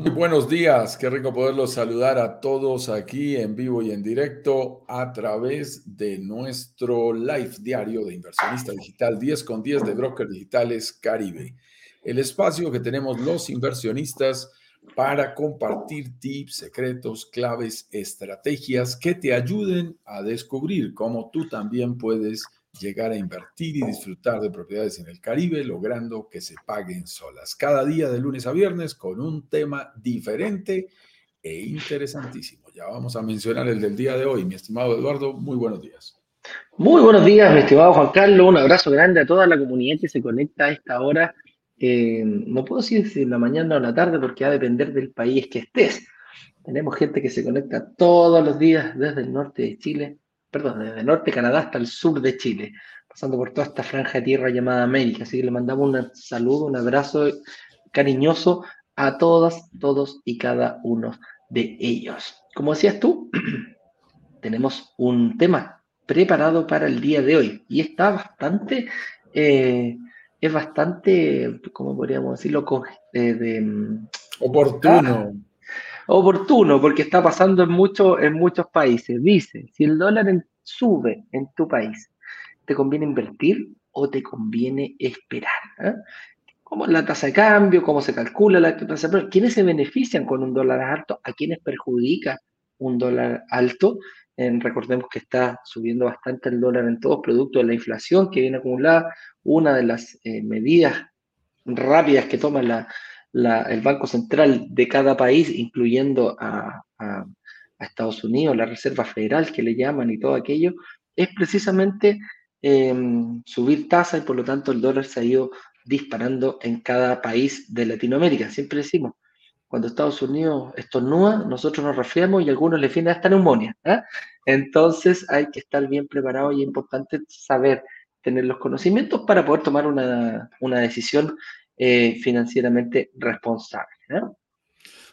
Muy buenos días, qué rico poderlos saludar a todos aquí en vivo y en directo a través de nuestro live diario de inversionista digital 10 con 10 de Brokers Digitales Caribe. El espacio que tenemos los inversionistas para compartir tips, secretos, claves, estrategias que te ayuden a descubrir cómo tú también puedes llegar a invertir y disfrutar de propiedades en el Caribe, logrando que se paguen solas. Cada día de lunes a viernes con un tema diferente e interesantísimo. Ya vamos a mencionar el del día de hoy. Mi estimado Eduardo, muy buenos días. Muy buenos días, mi estimado Juan Carlos. Un abrazo grande a toda la comunidad que se conecta a esta hora. Eh, no puedo decir si en la mañana o en la tarde porque va a depender del país que estés. Tenemos gente que se conecta todos los días desde el norte de Chile, perdón, desde el norte de Canadá hasta el sur de Chile, pasando por toda esta franja de tierra llamada América. Así que le mandamos un saludo, un abrazo cariñoso a todas, todos y cada uno de ellos. Como decías tú, tenemos un tema preparado para el día de hoy y está bastante, eh, es bastante, ¿cómo podríamos decirlo? Eh, de, mm, oportuno. Ah, oportuno porque está pasando en, mucho, en muchos países. Dice, si el dólar sube en tu país, ¿te conviene invertir o te conviene esperar? ¿eh? ¿Cómo es la tasa de cambio? ¿Cómo se calcula la tasa de cambio? ¿Quiénes se benefician con un dólar alto? ¿A quiénes perjudica un dólar alto? recordemos que está subiendo bastante el dólar en todos, producto de la inflación que viene acumulada. Una de las eh, medidas rápidas que toma la, el Banco Central de cada país, incluyendo a, Estados Unidos, la Reserva Federal que le llaman y todo aquello, es precisamente em, subir tasas y por lo tanto el dólar se ha ido disparando en cada país de Latinoamérica. Siempre decimos, cuando Estados Unidos estornuda, nosotros nos resfriamos y algunos les viene hasta neumonía. ¿eh? Entonces hay que estar bien preparado y es importante saber tener los conocimientos para poder tomar una, una decisión eh, financieramente responsable.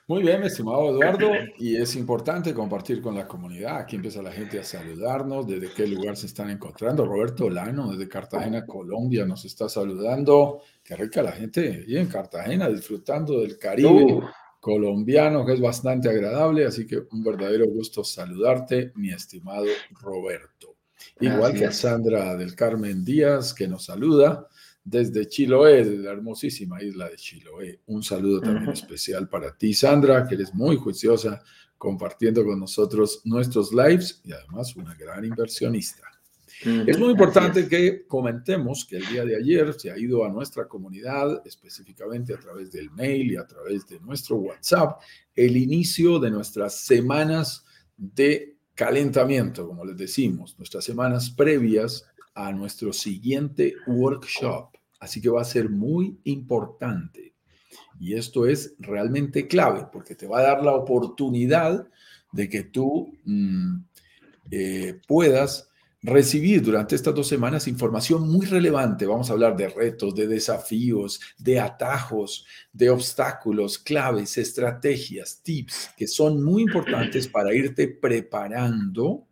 Muy bien, estimado Eduardo, y es importante compartir con la comunidad. Aquí empieza la gente a saludarnos, desde qué lugar se están encontrando. Roberto Lano, desde Cartagena, Colombia, nos está saludando. Qué rica la gente y en Cartagena, disfrutando del Caribe uh. colombiano, que es bastante agradable. Así que un verdadero gusto saludarte, mi estimado Roberto. Igual que a Sandra del Carmen Díaz, que nos saluda desde Chiloé, de la hermosísima isla de Chiloé. Un saludo también especial para ti, Sandra, que eres muy juiciosa compartiendo con nosotros nuestros lives y además una gran inversionista. Es muy importante que comentemos que el día de ayer se ha ido a nuestra comunidad, específicamente a través del mail y a través de nuestro WhatsApp, el inicio de nuestras semanas de calentamiento, como les decimos, nuestras semanas previas a nuestro siguiente workshop. Así que va a ser muy importante. Y esto es realmente clave porque te va a dar la oportunidad de que tú mm, eh, puedas recibir durante estas dos semanas información muy relevante. Vamos a hablar de retos, de desafíos, de atajos, de obstáculos, claves, estrategias, tips que son muy importantes para irte preparando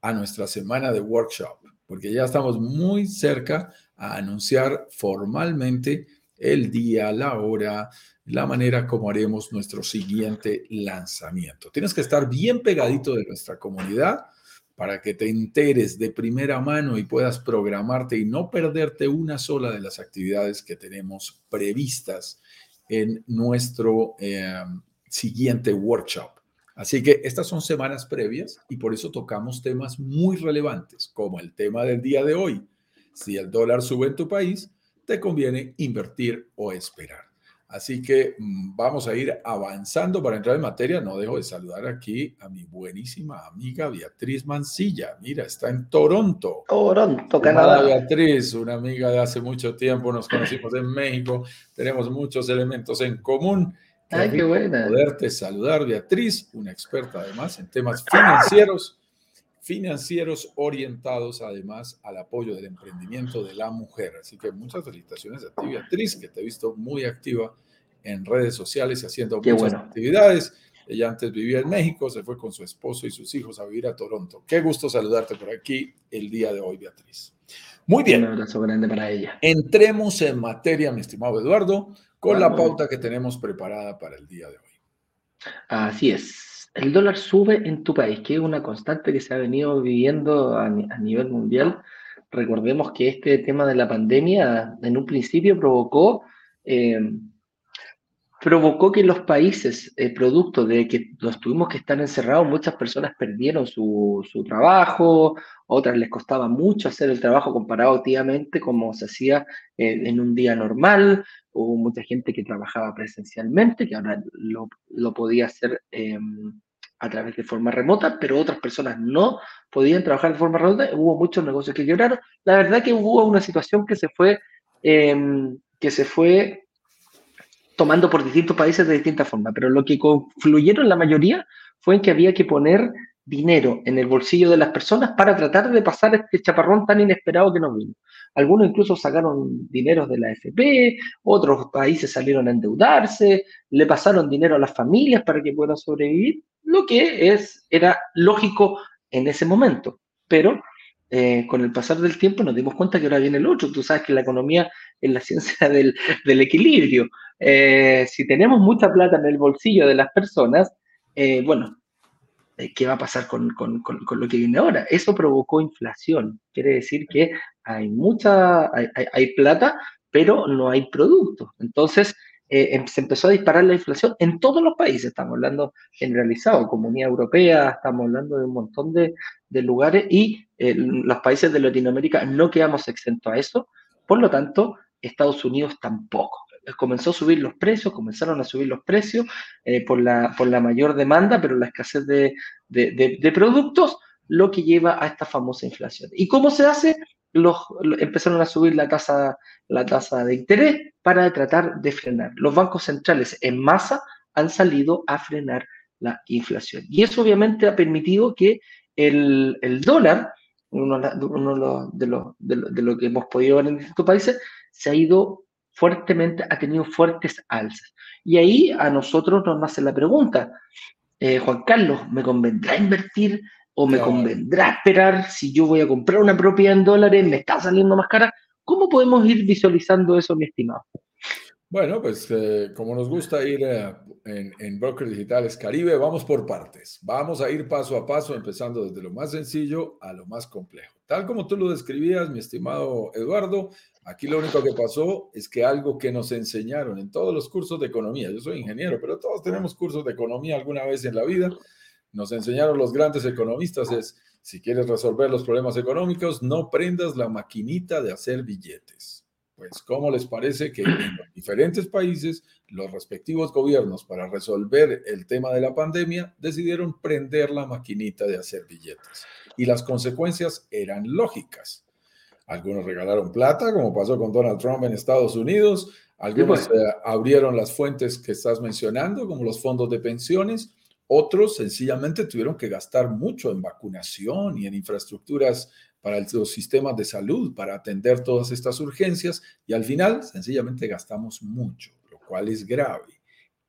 a nuestra semana de workshop, porque ya estamos muy cerca a anunciar formalmente el día, la hora, la manera como haremos nuestro siguiente lanzamiento. Tienes que estar bien pegadito de nuestra comunidad para que te enteres de primera mano y puedas programarte y no perderte una sola de las actividades que tenemos previstas en nuestro eh, siguiente workshop. Así que estas son semanas previas y por eso tocamos temas muy relevantes, como el tema del día de hoy, si el dólar sube en tu país, te conviene invertir o esperar. Así que mm, vamos a ir avanzando para entrar en materia. No dejo de saludar aquí a mi buenísima amiga Beatriz Mancilla. Mira, está en Toronto. Toronto, Canadá. Beatriz, una amiga de hace mucho tiempo. Nos conocimos en México. Tenemos muchos elementos en común. Ay, qué buena. Poderte saludar, Beatriz, una experta además en temas financieros financieros orientados además al apoyo del emprendimiento de la mujer. Así que muchas felicitaciones a ti, Beatriz, que te he visto muy activa en redes sociales y haciendo muchas actividades. Ella antes vivía en México, se fue con su esposo y sus hijos a vivir a Toronto. Qué gusto saludarte por aquí el día de hoy, Beatriz. Muy bien. Un abrazo grande para ella. Entremos en materia, mi estimado Eduardo, con la pauta que tenemos preparada para el día de hoy. Así es. El dólar sube en tu país, que es una constante que se ha venido viviendo a, nivel mundial. Recordemos que este tema de la pandemia en un principio provocó eh, provocó que los países, eh, producto de que los tuvimos que estar encerrados, muchas personas perdieron su, trabajo, otras les costaba mucho hacer el trabajo comparado activamente como se hacía eh, en un día normal. Hubo mucha gente que trabajaba presencialmente, que ahora lo, podía hacer em, a través de forma remota, pero otras personas no podían trabajar de forma remota. Hubo muchos negocios que quebraron. La verdad que hubo una situación que se fue, em, que se fue tomando por distintos países de distintas formas, pero lo que confluyeron la mayoría fue en que había que poner dinero en el bolsillo de las personas para tratar de pasar este chaparrón tan inesperado que nos vino. Algunos incluso sacaron dinero de la FP, otros países salieron a endeudarse, le pasaron dinero a las familias para que puedan sobrevivir, lo que es, era lógico en ese momento. Pero eh, con el pasar del tiempo nos dimos cuenta que ahora viene el otro. Tú sabes que la economía es la ciencia del, equilibrio. Eh, si tenemos mucha plata en el bolsillo de las personas, eh, bueno, ¿qué va a pasar con, lo que viene ahora? Eso provocó inflación. Quiere decir que hay mucha, hay, hay, plata, pero no hay productos. Entonces, em, se empezó a disparar la inflación en todos los países, estamos hablando generalizado, Comunidad Europea, estamos hablando de un montón de, lugares y los países de Latinoamérica no quedamos exentos a eso, por lo tanto, Estados Unidos tampoco. Comenzó a subir los precios, comenzaron a subir los precios eh, por, la, por la mayor demanda, pero la escasez de, de, productos, lo que lleva a esta famosa inflación. ¿Y cómo se hace? Los, empezaron a subir la tasa, la tasa de interés para tratar de frenar. Los bancos centrales en masa han salido a frenar la inflación. Y eso obviamente ha permitido que el, el dólar, uno, de, lo, de, lo, de, lo, que hemos podido ver en distintos países, se ha ido fuertemente, ha tenido fuertes alzas. Y ahí a nosotros nos hace la pregunta, eh, Juan Carlos, ¿me convendrá invertir o me convendrá esperar si yo voy a comprar una propiedad en dólares, me está saliendo más cara? ¿Cómo podemos ir visualizando eso, mi estimado? Bueno, pues eh, como nos gusta ir eh, en, en Brokers Digitales Caribe, vamos por partes. Vamos a ir paso a paso, empezando desde lo más sencillo a lo más complejo. Tal como tú lo describías, mi estimado Eduardo, aquí lo único que pasó es que algo que nos enseñaron en todos los cursos de economía, yo soy ingeniero, pero todos tenemos cursos de economía alguna vez en la vida, nos enseñaron los grandes economistas es, si quieres resolver los problemas económicos, no prendas la maquinita de hacer billetes pues, ¿cómo les parece que en diferentes países los respectivos gobiernos para resolver el tema de la pandemia decidieron prender la maquinita de hacer billetes? Y las consecuencias eran lógicas. Algunos regalaron plata, como pasó con Donald Trump en Estados Unidos. Algunos pues. eh, abrieron las fuentes que estás mencionando, como los fondos de pensiones. Otros sencillamente tuvieron que gastar mucho en vacunación y en infraestructuras para los sistemas de salud, para atender todas estas urgencias y al final sencillamente gastamos mucho, lo cual es grave.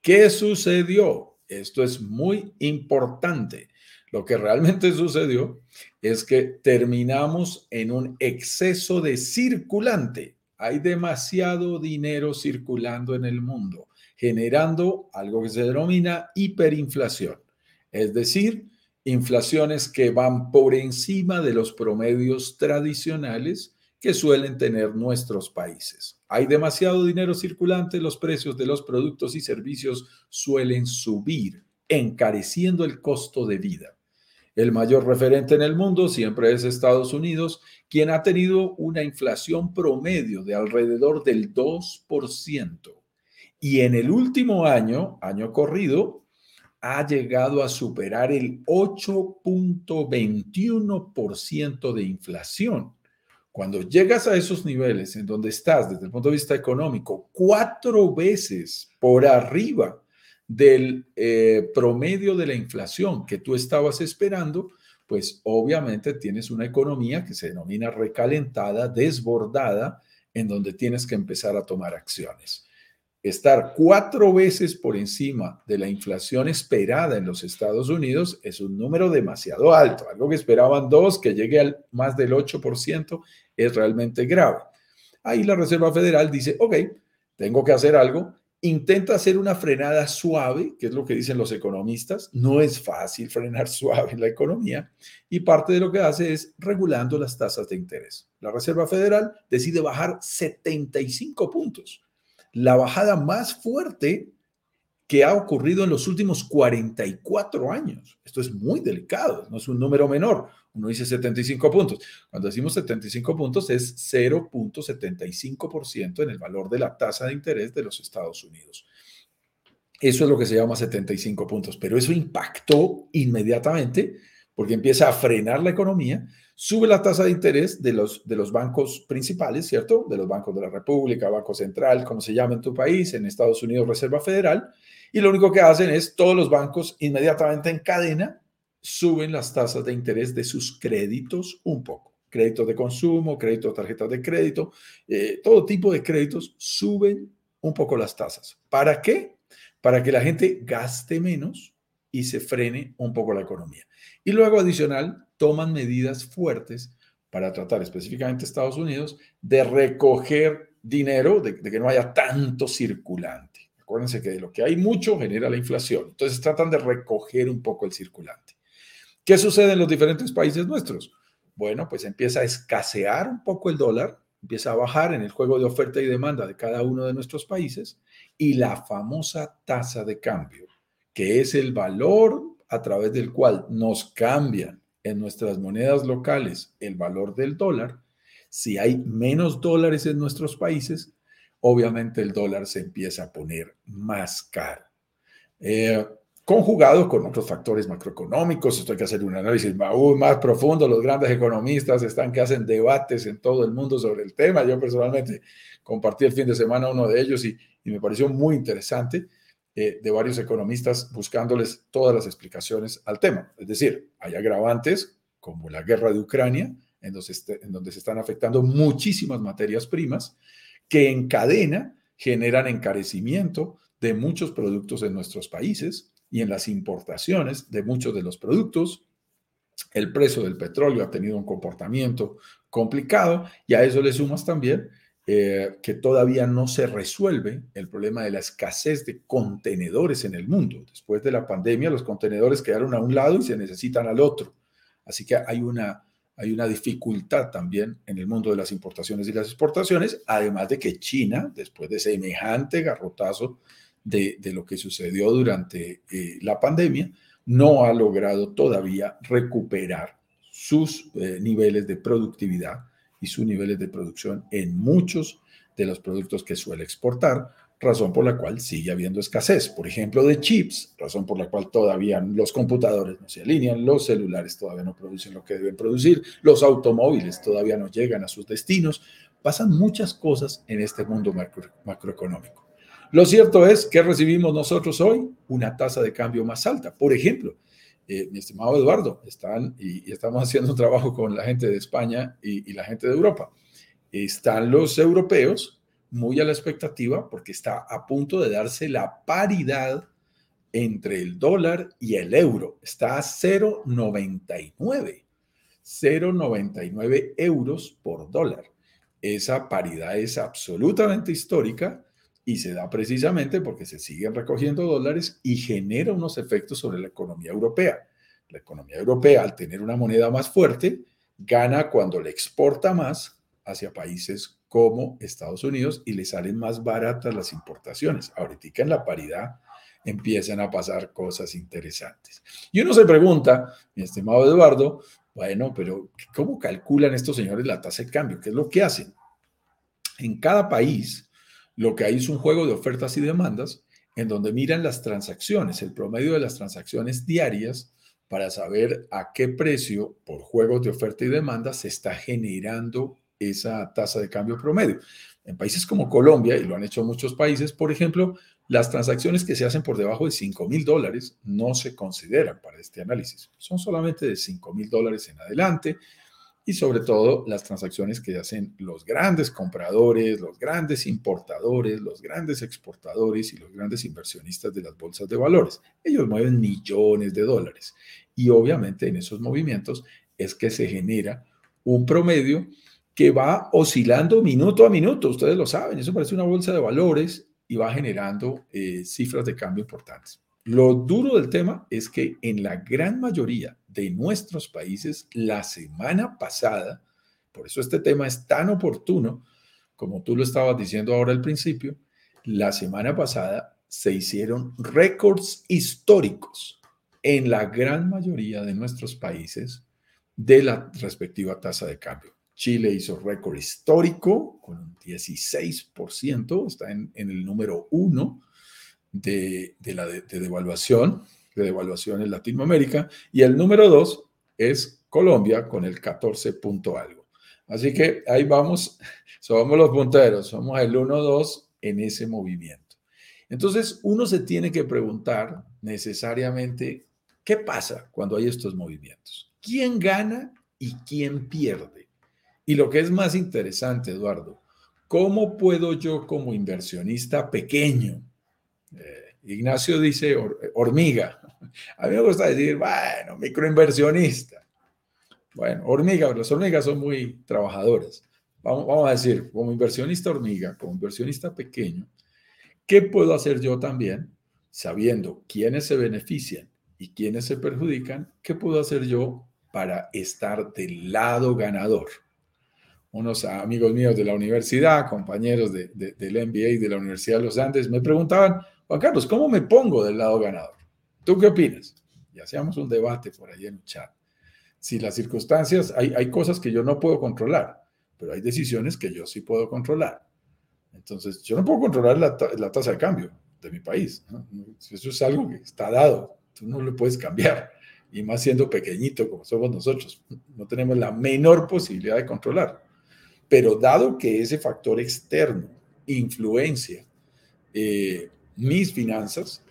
¿Qué sucedió? Esto es muy importante. Lo que realmente sucedió es que terminamos en un exceso de circulante. Hay demasiado dinero circulando en el mundo, generando algo que se denomina hiperinflación. Es decir, inflaciones que van por encima de los promedios tradicionales que suelen tener nuestros países. Hay demasiado dinero circulante, los precios de los productos y servicios suelen subir, encareciendo el costo de vida. El mayor referente en el mundo siempre es Estados Unidos, quien ha tenido una inflación promedio de alrededor del 2%. Y en el último año, año corrido, ha llegado a superar el 8.21% de inflación. Cuando llegas a esos niveles en donde estás desde el punto de vista económico, cuatro veces por arriba del eh, promedio de la inflación que tú estabas esperando, pues obviamente tienes una economía que se denomina recalentada, desbordada, en donde tienes que empezar a tomar acciones estar cuatro veces por encima de la inflación esperada en los Estados Unidos es un número demasiado alto. Algo que esperaban dos, que llegue al más del 8%, es realmente grave. Ahí la Reserva Federal dice, ok, tengo que hacer algo intenta hacer una frenada suave, que es lo que dicen los economistas. No es fácil frenar suave la economía y parte de lo que hace es regulando las tasas de interés. La Reserva Federal decide bajar 75 puntos, la bajada más fuerte que ha ocurrido en los últimos 44 años. Esto es muy delicado, no es un número menor. Uno dice 75 puntos. Cuando decimos 75 puntos es 0.75% en el valor de la tasa de interés de los Estados Unidos. Eso es lo que se llama 75 puntos, pero eso impactó inmediatamente porque empieza a frenar la economía, sube la tasa de interés de los, de los bancos principales, ¿cierto? De los bancos de la República, Banco Central, como se llama en tu país, en Estados Unidos, Reserva Federal, y lo único que hacen es todos los bancos inmediatamente en cadena suben las tasas de interés de sus créditos un poco. Créditos de consumo, créditos, tarjetas de crédito, eh, todo tipo de créditos suben un poco las tasas. ¿Para qué? Para que la gente gaste menos y se frene un poco la economía. Y luego, adicional, toman medidas fuertes para tratar específicamente Estados Unidos de recoger dinero, de que no haya tanto circulante. Acuérdense que de lo que hay mucho genera la inflación. Entonces tratan de recoger un poco el circulante. ¿Qué sucede en los diferentes países nuestros? Bueno, pues empieza a escasear un poco el dólar, empieza a bajar en el juego de oferta y demanda de cada uno de nuestros países y la famosa tasa de cambio, que es el valor a través del cual nos cambian en nuestras monedas locales el valor del dólar. Si hay menos dólares en nuestros países, obviamente el dólar se empieza a poner más caro. Eh, conjugado con otros factores macroeconómicos, esto hay que hacer un análisis aún más profundo, los grandes economistas están que hacen debates en todo el mundo sobre el tema, yo personalmente compartí el fin de semana uno de ellos y, me pareció muy interesante, de varios economistas buscándoles todas las explicaciones al tema. Es decir, hay agravantes como la guerra de Ucrania, en en donde se están afectando muchísimas materias primas, que en cadena generan encarecimiento de muchos productos en nuestros países y en las importaciones de muchos de los productos. El precio del petróleo ha tenido un comportamiento complicado y a eso le sumas también eh, que todavía no se resuelve el problema de la escasez de contenedores en el mundo. Después de la pandemia, los contenedores quedaron a un lado y se necesitan al otro. Así que hay una hay una dificultad también en el mundo de las importaciones y las exportaciones, además de que China, después de semejante garrotazo de, lo que sucedió durante eh, la pandemia, no ha logrado todavía recuperar sus eh, niveles de productividad y sus niveles de producción en muchos de los productos que suele exportar, razón por la cual sigue habiendo escasez, por ejemplo, de chips, razón por la cual todavía los computadores no se alinean, los celulares todavía no producen lo que deben producir, los automóviles todavía no llegan a sus destinos. Pasan muchas cosas en este mundo macroeconómico. Lo cierto es que recibimos nosotros hoy una tasa de cambio más alta. Por ejemplo, eh, mi estimado Eduardo, están y, estamos haciendo un trabajo con la gente de España y la gente de Europa. Están los europeos muy a la expectativa porque está a punto de darse la paridad entre el dólar y el euro. Está a 0,99. 0,99 euros por dólar. Esa paridad es absolutamente histórica y se da precisamente porque se siguen recogiendo dólares y genera unos efectos sobre la economía europea. La economía europea, al tener una moneda más fuerte, gana cuando le exporta más hacia países como Estados Unidos y le salen más baratas las importaciones. Ahorita en la paridad empiezan a pasar cosas interesantes. Y uno se pregunta, mi estimado Eduardo, bueno, pero ¿cómo calculan estos señores la tasa de cambio? ¿Qué es lo que hacen? En cada país, lo que hay es un juego de ofertas y demandas en donde miran las transacciones, el promedio de las transacciones diarias para saber a qué precio por juegos de oferta y demanda se está generando esa tasa de cambio promedio. En países como Colombia, y lo han hecho muchos países, por ejemplo, las transacciones que se hacen por debajo de 5 mil dólares no se consideran para este análisis. Son solamente de 5 mil dólares en adelante y sobre todo las transacciones que hacen los grandes compradores, los grandes importadores, los grandes exportadores y los grandes inversionistas de las bolsas de valores. Ellos mueven millones de dólares y obviamente en esos movimientos es que se genera un promedio que va oscilando minuto a minuto, ustedes lo saben, eso parece una bolsa de valores y va generando eh, cifras de cambio importantes. Lo duro del tema es que en la gran mayoría de nuestros países, la semana pasada, por eso este tema es tan oportuno, como tú lo estabas diciendo ahora al principio, la semana pasada se hicieron récords históricos en la gran mayoría de nuestros países de la respectiva tasa de cambio. Chile hizo récord histórico con un 16%, está en, el número uno de, la de, devaluación, de devaluación en Latinoamérica, y el número dos es Colombia con el 14 punto algo. Así que ahí vamos, somos los punteros, somos el 1-2 en ese movimiento. Entonces, uno se tiene que preguntar necesariamente, ¿qué pasa cuando hay estos movimientos? ¿Quién gana y quién pierde? Y lo que es más interesante, Eduardo, ¿cómo puedo yo como inversionista pequeño, eh, Ignacio dice hormiga, a mí me gusta decir, bueno, microinversionista. Bueno, hormiga, las hormigas son muy trabajadoras. Vamos, vamos a decir, como inversionista hormiga, como inversionista pequeño, ¿qué puedo hacer yo también sabiendo quiénes se benefician y quiénes se perjudican? ¿Qué puedo hacer yo para estar del lado ganador? unos amigos míos de la universidad, compañeros de, del MBA de la Universidad de los Andes, me preguntaban, Juan Carlos, ¿cómo me pongo del lado ganador? ¿Tú qué opinas? Y hacíamos un debate por ahí en el chat. Si las circunstancias, hay, hay cosas que yo no puedo controlar, pero hay decisiones que yo sí puedo controlar. Entonces, yo no puedo controlar la, la tasa de cambio de mi país. Eso es algo que está dado, tú no lo puedes cambiar. Y más siendo pequeñito como somos nosotros, no tenemos la menor posibilidad de controlar. Pero dado que ese factor externo influencia eh, mis finanzas,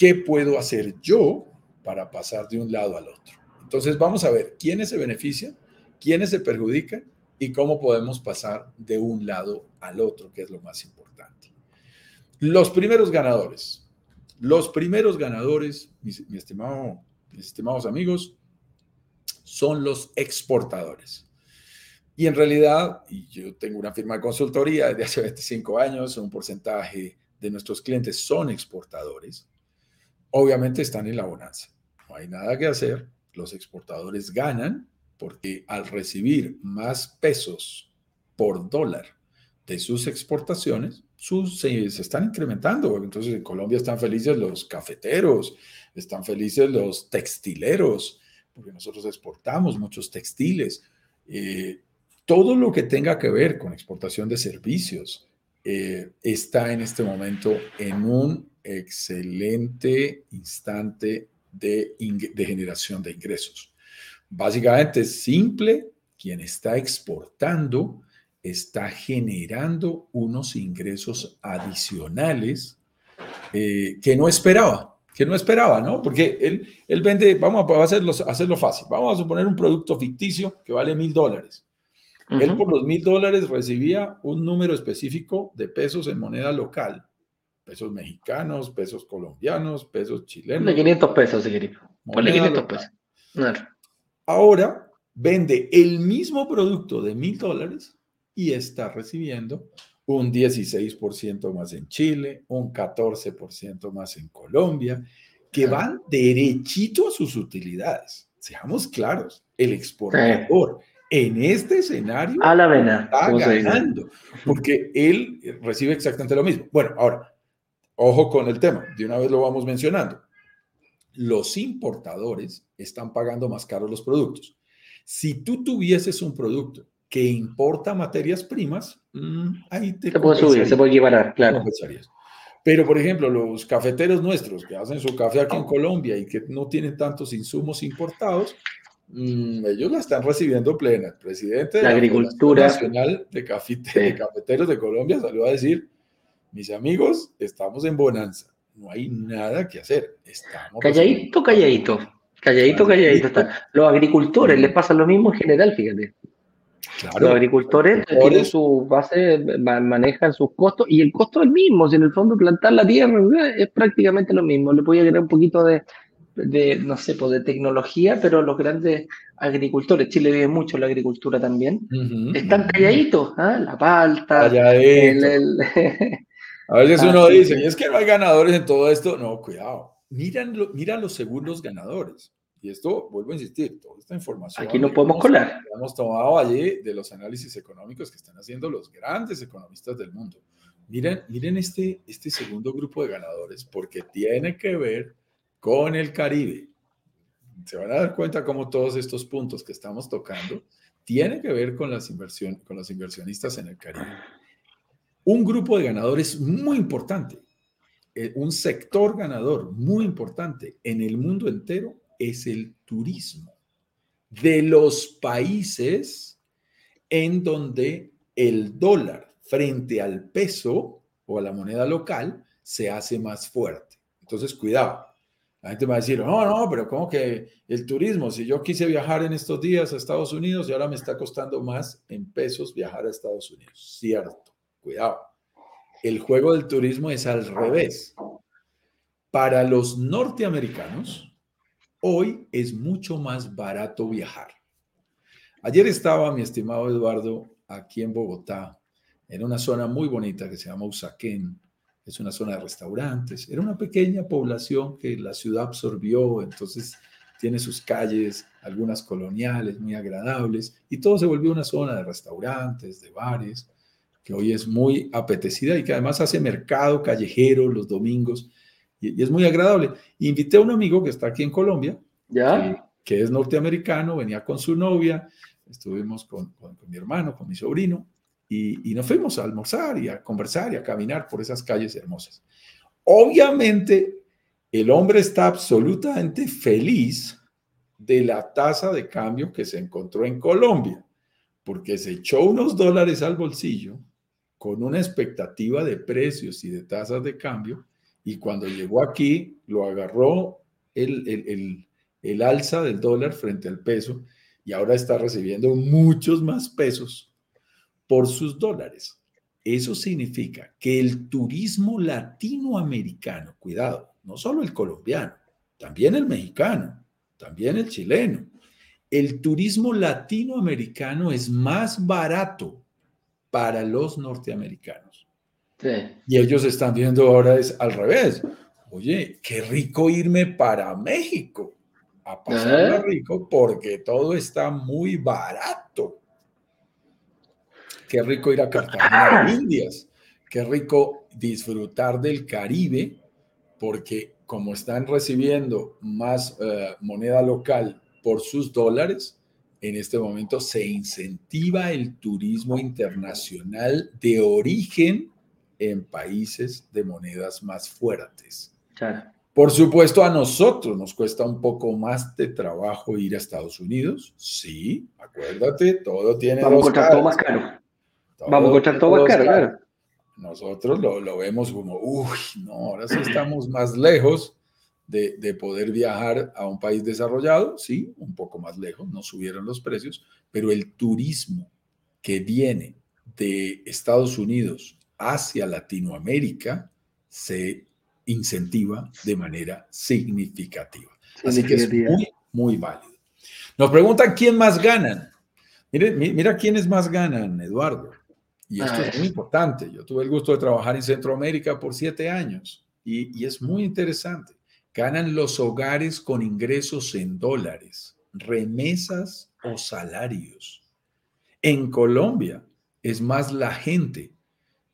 ¿qué puedo hacer yo para pasar de un lado al otro? Entonces vamos a ver quiénes se benefician, quiénes se perjudican y cómo podemos pasar de un lado al otro, que es lo más importante. Los primeros ganadores. Los primeros ganadores, mis, estimado, mis estimados amigos, son los exportadores. Y en realidad, y yo tengo una firma de consultoría desde hace 25 años, un porcentaje de nuestros clientes son exportadores, obviamente están en la bonanza. No hay nada que hacer, los exportadores ganan porque al recibir más pesos por dólar de sus exportaciones, sus, se, están incrementando. Entonces en Colombia están felices los cafeteros, están felices los textileros, porque nosotros exportamos muchos textiles. Eh, todo lo que tenga que ver con exportación de servicios eh, está en este momento en un excelente instante de, de generación de ingresos. Básicamente es simple, quien está exportando está generando unos ingresos adicionales eh, que no esperaba, que no esperaba, ¿no? Porque él, él vende, vamos a hacerlo, hacerlo fácil, vamos a suponer un producto ficticio que vale mil dólares él por los mil dólares recibía un número específico de pesos en moneda local. Pesos mexicanos, pesos colombianos, pesos chilenos. De 500 pesos, si 500 pesos. Ahora vende el mismo producto de mil dólares y está recibiendo un 16% más en Chile, un 14% más en Colombia, que van derechito a sus utilidades. Seamos claros, el exportador, en este escenario a la vena, está ganando, porque él recibe exactamente lo mismo. Bueno, ahora, ojo con el tema, de una vez lo vamos mencionando. Los importadores están pagando más caros los productos. Si tú tuvieses un producto que importa materias primas, mm, ahí te... Se puede subir, se puede equiparar, claro. Pero, por ejemplo, los cafeteros nuestros que hacen su café aquí en Colombia y que no tienen tantos insumos importados, Mm, ellos la están recibiendo plena. El presidente de la, Agricultura Nacional de, Cafeteros de Colombia salió a decir, mis amigos, estamos en bonanza. No hay nada que hacer. Estamos calladito, calladito. Calladito, calladito. Está. Los agricultores les pasa lo mismo en general, fíjate. los agricultores tienen su base, manejan sus costos y el costo es el mismo. Si en el fondo plantar la tierra es prácticamente lo mismo. Le voy a agregar un poquito de, de, no sé, pues de tecnología, pero los grandes agricultores, Chile vive mucho la agricultura también, están calladitos, ¿ah? la palta, el, A veces uno dice, y es que no hay ganadores en todo esto. No, cuidado. Miran mira los segundos ganadores. Y esto, vuelvo a insistir, toda esta información. Aquí no podemos colar. Hemos tomado allí de los análisis económicos que están haciendo los grandes economistas del mundo. Miren, miren este, este segundo grupo de ganadores, porque tiene que ver con el Caribe. Se van a dar cuenta cómo todos estos puntos que estamos tocando tienen que ver con, las inversión, con los inversionistas en el Caribe. Un grupo de ganadores muy importante, eh, un sector ganador muy importante en el mundo entero es el turismo de los países en donde el dólar frente al peso o a la moneda local se hace más fuerte. Entonces, cuidado. La gente va a decir, no, no, pero ¿cómo que el turismo? Si yo quise viajar en estos días a Estados Unidos y ahora me está costando más en pesos viajar a Estados Unidos. Cierto, cuidado. El juego del turismo es al revés. Para los norteamericanos, Hoy es mucho más barato viajar. Ayer estaba mi estimado Eduardo aquí en Bogotá, en una zona muy bonita que se llama Usaquén. Es una zona de restaurantes. Era una pequeña población que la ciudad absorbió, entonces tiene sus calles, algunas coloniales muy agradables, y todo se volvió una zona de restaurantes, de bares, que hoy es muy apetecida y que además hace mercado callejero los domingos y, es muy agradable. Invité a un amigo que está aquí en Colombia, ¿Ya? Que, es norteamericano, venía con su novia, estuvimos con, mi hermano, con mi sobrino, y, nos fuimos a almorzar y a conversar y a caminar por esas calles hermosas. Obviamente, el hombre está absolutamente feliz de la tasa de cambio que se encontró en Colombia, porque se echó unos dólares al bolsillo con una expectativa de precios y de tasas de cambio y cuando llegó aquí lo agarró el, el, alza del dólar frente al peso y ahora está recibiendo muchos más pesos por sus dólares. Eso significa que el turismo latinoamericano, cuidado, no solo el colombiano, también el mexicano, también el chileno, el turismo latinoamericano es más barato para los norteamericanos. Y ellos están viendo ahora es al revés. Oye, qué rico irme para México a pasarlo ¿Eh? rico porque todo está muy barato. Qué rico ir a Cartagena, Indias. Qué rico disfrutar del Caribe porque como están recibiendo más eh, moneda local por sus dólares, en este momento se incentiva el turismo internacional de origen en países de monedas más fuertes. Por supuesto, a nosotros nos cuesta un poco más de trabajo ir a Estados Unidos. Sí, acuérdate, todo tiene. Vamos a encontrar todo más caro. Vamos a encontrar todo más caro. Nosotros lo, lo, vemos como, uy, no, ahora sí estamos más lejos de, de, poder viajar a un país desarrollado. Sí, un poco más lejos, no subieron los precios, pero el turismo que viene de Estados Unidos hacia Latinoamérica se incentiva de manera significativa. Así que es muy, muy válido. Nos preguntan quién más ganan. Mira, mira quiénes más ganan, Eduardo. Y esto es muy importante. Yo tuve el gusto de trabajar en Centroamérica por siete años y, y es muy interesante. Ganan los hogares con ingresos en dólares, remesas o salarios. En Colombia es más la gente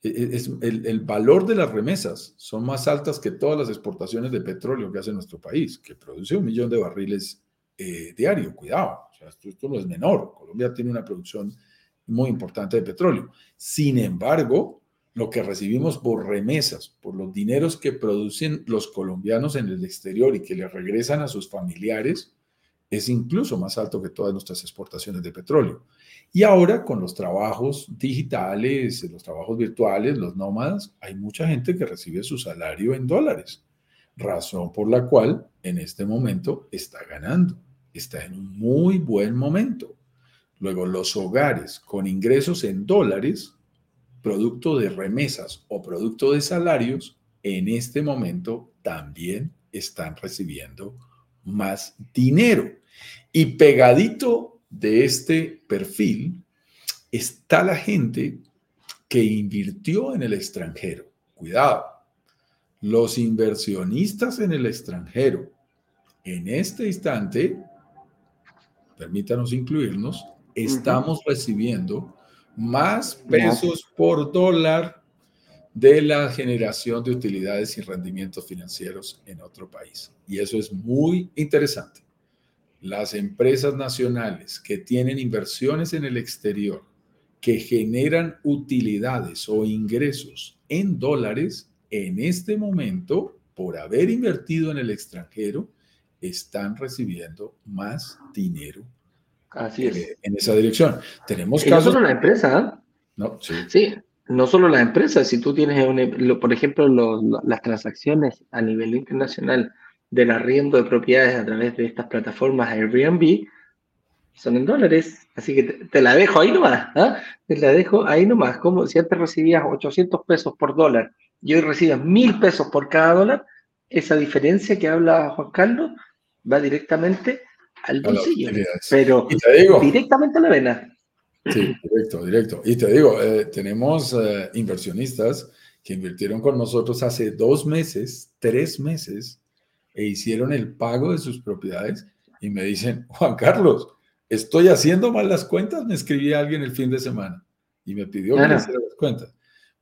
e, e, es, el, valor de las remesas son más altas que todas las exportaciones de petróleo que hace nuestro país, que produce un millón de barriles eh, diario. Cuidado, esto, no es menor. Colombia tiene una producción muy importante de petróleo. Sin embargo, lo que recibimos por remesas, por los dineros que producen los colombianos en el exterior y que le regresan a sus familiares, es incluso más alto que todas nuestras exportaciones de petróleo. Y ahora con los trabajos digitales, los trabajos virtuales, los nómadas, hay mucha gente que recibe su salario en dólares, razón por la cual en este momento está ganando, está en un muy buen momento. Luego, los hogares con ingresos en dólares, producto de remesas o producto de salarios, en este momento también están recibiendo más dinero. Y pegadito de este perfil está la gente que invirtió en el extranjero. cuidado, los inversionistas en el extranjero en este instante, permítanos incluirnos, estamos recibiendo más pesos por dólar de la generación de utilidades y rendimientos financieros en otro país. Y eso es muy interesante. Las empresas nacionales que tienen inversiones en el exterior, que generan utilidades o ingresos en dólares, en este momento, por haber invertido en el extranjero, están recibiendo más dinero Así es. Eh, en esa dirección. Tenemos y casos... No solo la empresa, ¿eh? No, sí. sí, no solo las empresas, si tú tienes, por ejemplo, las transacciones a nivel internacional del arriendo de propiedades a través de estas plataformas Airbnb, son en dólares, así que te, la dejo ahí nomás, ¿ah? te la dejo ahí nomás, como si antes recibías 800 pesos por dólar y hoy recibes 1000 pesos por cada dólar, esa diferencia que habla Juan Carlos va directamente al bolsillo, pero directamente a la vena. Sí, directo, directo. Y te digo, eh, tenemos eh, inversionistas que invirtieron con nosotros hace dos meses, tres meses, e hicieron el pago de sus propiedades y me dicen, Juan Carlos, estoy haciendo mal las cuentas, me escribí a alguien el fin de semana y me pidió que le hiciera las cuentas.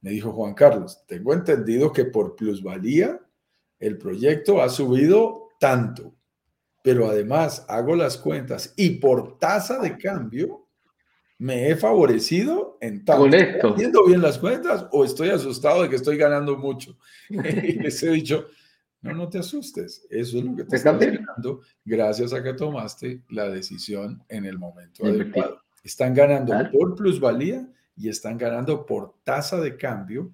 Me dijo, Juan Carlos, tengo entendido que por plusvalía el proyecto ha subido tanto, pero además hago las cuentas y por tasa de cambio me he favorecido en tanto. ¿Estoy haciendo bien las cuentas o estoy asustado de que estoy ganando mucho? y les he dicho, no, no te asustes. Eso es lo que te estás ganando gracias a que tomaste la decisión en el momento adecuado. Están ganando por plusvalía y están ganando por tasa de cambio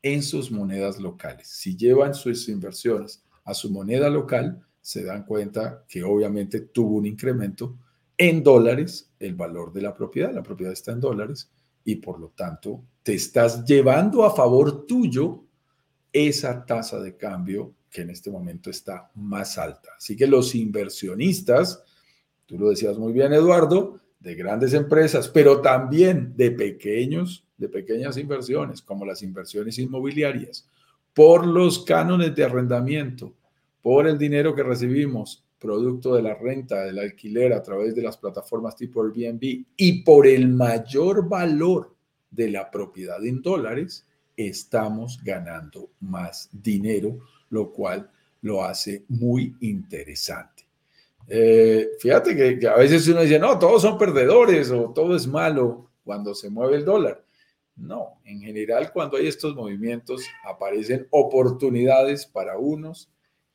en sus monedas locales. Si llevan sus inversiones a su moneda local, se dan cuenta que obviamente tuvo un incremento en dólares el valor de la propiedad. La propiedad está en dólares y por lo tanto te estás llevando a favor tuyo esa tasa de cambio que en este momento está más alta. Así que los inversionistas, tú lo decías muy bien Eduardo, de grandes empresas, pero también de pequeños, de pequeñas inversiones, como las inversiones inmobiliarias, por los cánones de arrendamiento, por el dinero que recibimos producto de la renta, del alquiler a través de las plataformas tipo Airbnb y por el mayor valor de la propiedad en dólares, estamos ganando más dinero, lo cual lo hace muy interesante. Eh, fíjate que, que, a veces uno dice, no, todos son perdedores o todo es malo cuando se mueve el dólar. No, en general cuando hay estos movimientos aparecen oportunidades para unos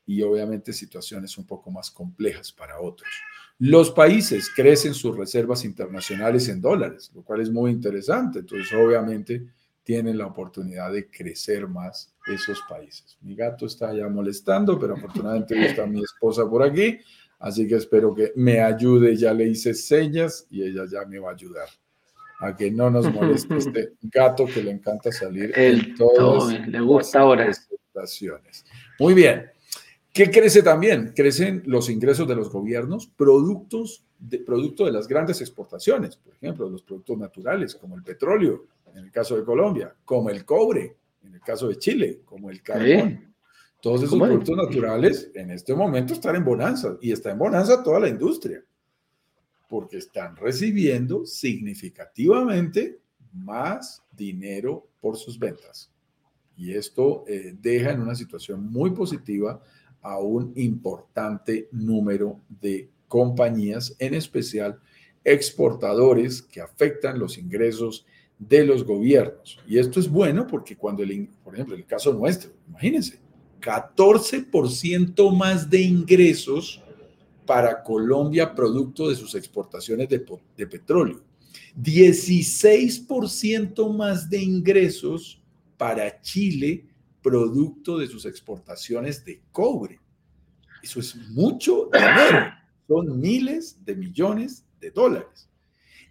y obviamente situaciones un poco más complejas para otros. Los países crecen sus reservas internacionales en dólares, lo cual es muy interesante. Entonces, obviamente, tienen la oportunidad de crecer más esos países. Mi gato está ya molestando, pero afortunadamente está mi esposa por aquí, así que espero que me ayude. Ya le hice señas y ella ya me va a ayudar a que no nos moleste este gato que le encanta salir El todo le gusta ahora. Muy bien. ¿Qué crece también? Crecen los ingresos de los gobiernos, productos de, producto de las grandes exportaciones, por ejemplo, los productos naturales, como el petróleo, en el caso de Colombia, como el cobre, en el caso de Chile, como el carbón. Todos esos productos naturales en este momento están en bonanza y está en bonanza toda la industria, porque están recibiendo significativamente más dinero por sus ventas. Y esto eh, deja en una situación muy positiva a un importante número de compañías, en especial exportadores que afectan los ingresos de los gobiernos. Y esto es bueno porque cuando, el, por ejemplo, el caso nuestro, imagínense, 14% más de ingresos para Colombia producto de sus exportaciones de, de petróleo, 16% más de ingresos para Chile producto de sus exportaciones de cobre. Eso es mucho dinero. Son miles de millones de dólares.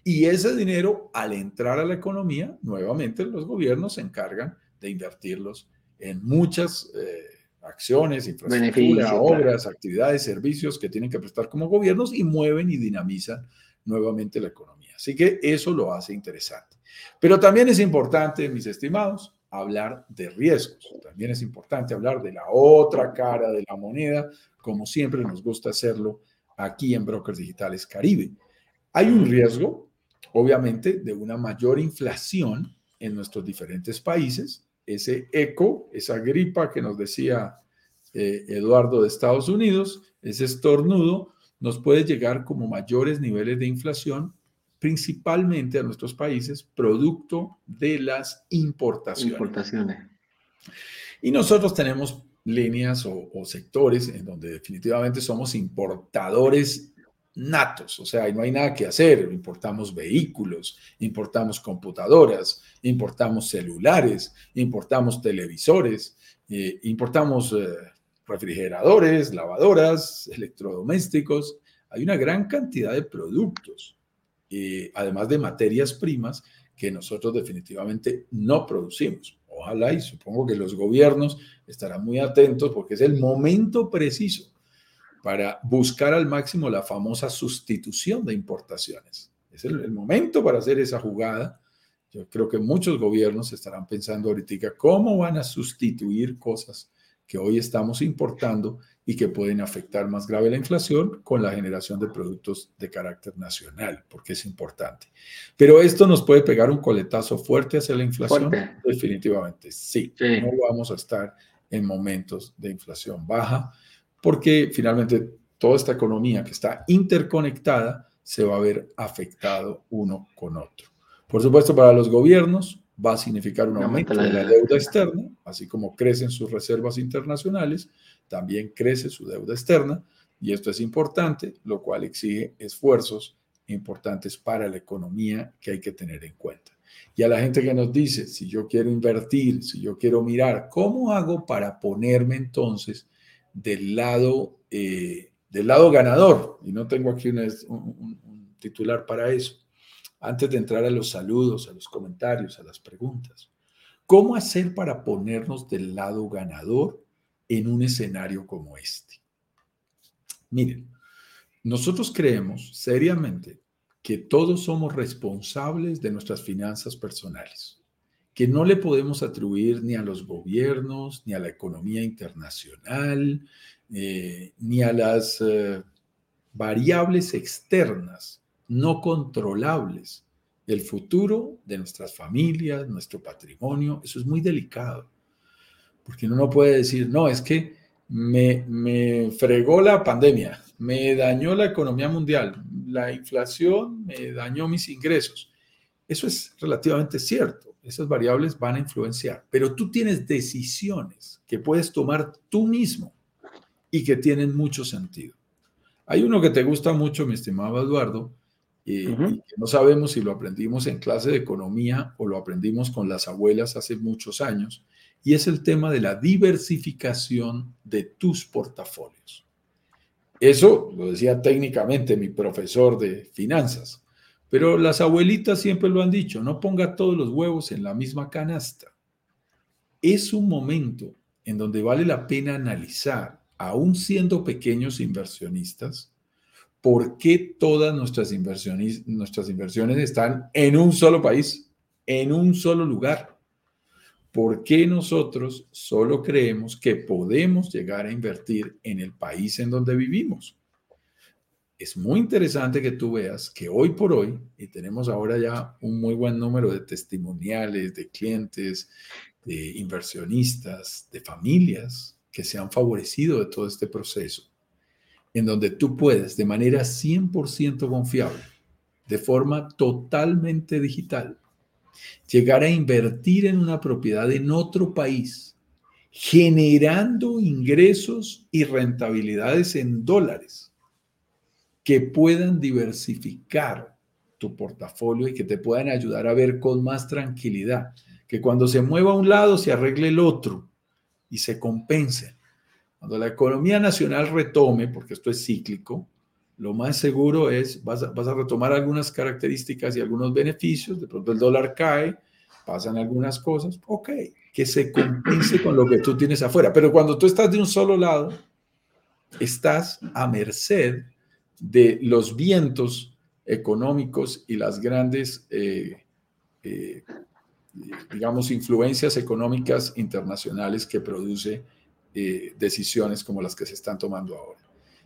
Y ese dinero, al entrar a la economía, nuevamente los gobiernos se encargan de invertirlos en muchas eh, acciones, infraestructura, obras, actividades, servicios que tienen que prestar como gobiernos y mueven y dinamizan nuevamente la economía. Así que eso lo hace interesante. Pero también es importante, mis estimados, hablar de riesgos. También es importante hablar de la otra cara de la moneda, como siempre nos gusta hacerlo aquí en Brokers Digitales Caribe. Hay un riesgo, obviamente, de una mayor inflación en nuestros diferentes países. Ese eco, esa gripa que nos decía eh, Eduardo de Estados Unidos, ese estornudo, nos puede llegar como mayores niveles de inflación, principalmente a nuestros países, producto de las importaciones. importaciones. Y nosotros tenemos líneas o, o, sectores en donde definitivamente somos importadores natos, o sea, no hay nada que hacer. Importamos vehículos, importamos computadoras, importamos celulares, importamos televisores, eh, importamos eh, refrigeradores, lavadoras, electrodomésticos. Hay una gran cantidad de productos, eh, además de materias primas que nosotros definitivamente no producimos. Ojalá y supongo que los gobiernos estarán muy atentos porque es el momento preciso para buscar al máximo la famosa sustitución de importaciones. Es el, momento para hacer esa jugada. Yo creo que muchos gobiernos estarán pensando ahorita cómo van a sustituir cosas que hoy estamos importando y que pueden afectar más grave la inflación con la generación de productos de carácter nacional, porque es importante. Pero esto nos puede pegar un coletazo fuerte hacia la inflación, definitivamente. Sí, sí, no vamos a estar en momentos de inflación baja, porque finalmente toda esta economía que está interconectada se va a ver afectado uno con otro. Por supuesto, para los gobiernos, va a significar un aumento de la deuda externa, así como crecen sus reservas internacionales, también crece su deuda externa, y esto es importante, lo cual exige esfuerzos importantes para la economía que hay que tener en cuenta. Y a la gente que nos dice, si yo quiero invertir, si yo quiero mirar, ¿cómo hago para ponerme entonces del lado, eh, del lado ganador? Y no tengo aquí un, un titular para eso antes de entrar a los saludos, a los comentarios, a las preguntas. ¿Cómo hacer para ponernos del lado ganador en un escenario como este? Miren, nosotros creemos seriamente que todos somos responsables de nuestras finanzas personales, que no le podemos atribuir ni a los gobiernos, ni a la economía internacional, eh, ni a las eh, variables externas no controlables. El futuro de nuestras familias, nuestro patrimonio, eso es muy delicado. Porque uno no puede decir, no, es que me, me fregó la pandemia, me dañó la economía mundial, la inflación me dañó mis ingresos. Eso es relativamente cierto. Esas variables van a influenciar, pero tú tienes decisiones que puedes tomar tú mismo y que tienen mucho sentido. Hay uno que te gusta mucho, mi estimado Eduardo, y, no sabemos si lo aprendimos en clase de economía o lo aprendimos con las abuelas hace muchos años, y es el tema de la diversificación de tus portafolios. Eso lo decía técnicamente mi profesor de finanzas, pero las abuelitas siempre lo han dicho, no ponga todos los huevos en la misma canasta. Es un momento en donde vale la pena analizar, aún siendo pequeños inversionistas, ¿por qué todas nuestras inversiones, nuestras inversiones están en un solo país, en un solo lugar? ¿Por qué nosotros solo creemos que podemos llegar a invertir en el país en donde vivimos? Es muy interesante que tú veas que hoy por hoy, y tenemos ahora ya un muy buen número de testimoniales, de clientes, de inversionistas, de familias que se han favorecido de todo este proceso en donde tú puedes de manera 100% confiable, de forma totalmente digital, llegar a invertir en una propiedad en otro país, generando ingresos y rentabilidades en dólares que puedan diversificar tu portafolio y que te puedan ayudar a ver con más tranquilidad, que cuando se mueva a un lado se arregle el otro y se compense. Cuando la economía nacional retome, porque esto es cíclico, lo más seguro es, vas a, vas a retomar algunas características y algunos beneficios, de pronto el dólar cae, pasan algunas cosas, ok, que se compense con lo que tú tienes afuera. Pero cuando tú estás de un solo lado, estás a merced de los vientos económicos y las grandes eh, eh, digamos, influencias económicas internacionales que produce eh, decisiones como las que se están tomando ahora.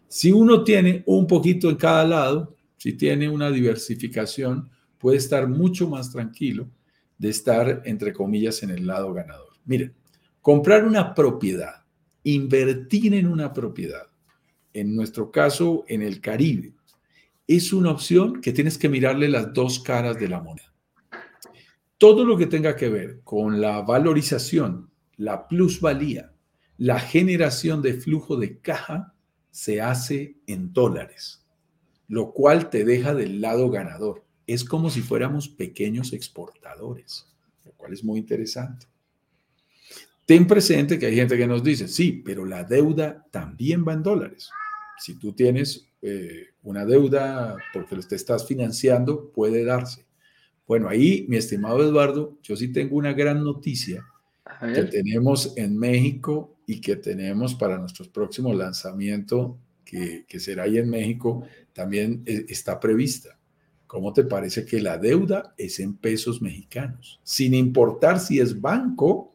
Si uno tiene un poquito en cada lado, si tiene una diversificación, puede estar mucho más tranquilo de estar, entre comillas, en el lado ganador. Miren, comprar una propiedad, invertir en una propiedad, en nuestro caso en el Caribe, es una opción que tienes que mirarle las dos caras de la moneda. Todo lo que tenga que ver con la valorización, la plusvalía, la generación de flujo de caja se hace en dólares, lo cual te deja del lado ganador. Es como si fuéramos pequeños exportadores, lo cual es muy interesante. Ten presente que hay gente que nos dice, sí, pero la deuda también va en dólares. Si tú tienes eh, una deuda porque te estás financiando, puede darse. Bueno, ahí, mi estimado Eduardo, yo sí tengo una gran noticia que tenemos en México y que tenemos para nuestro próximo lanzamiento, que, que será ahí en México, también eh, está prevista. ¿Cómo te parece que la deuda es en pesos mexicanos? Sin importar si es banco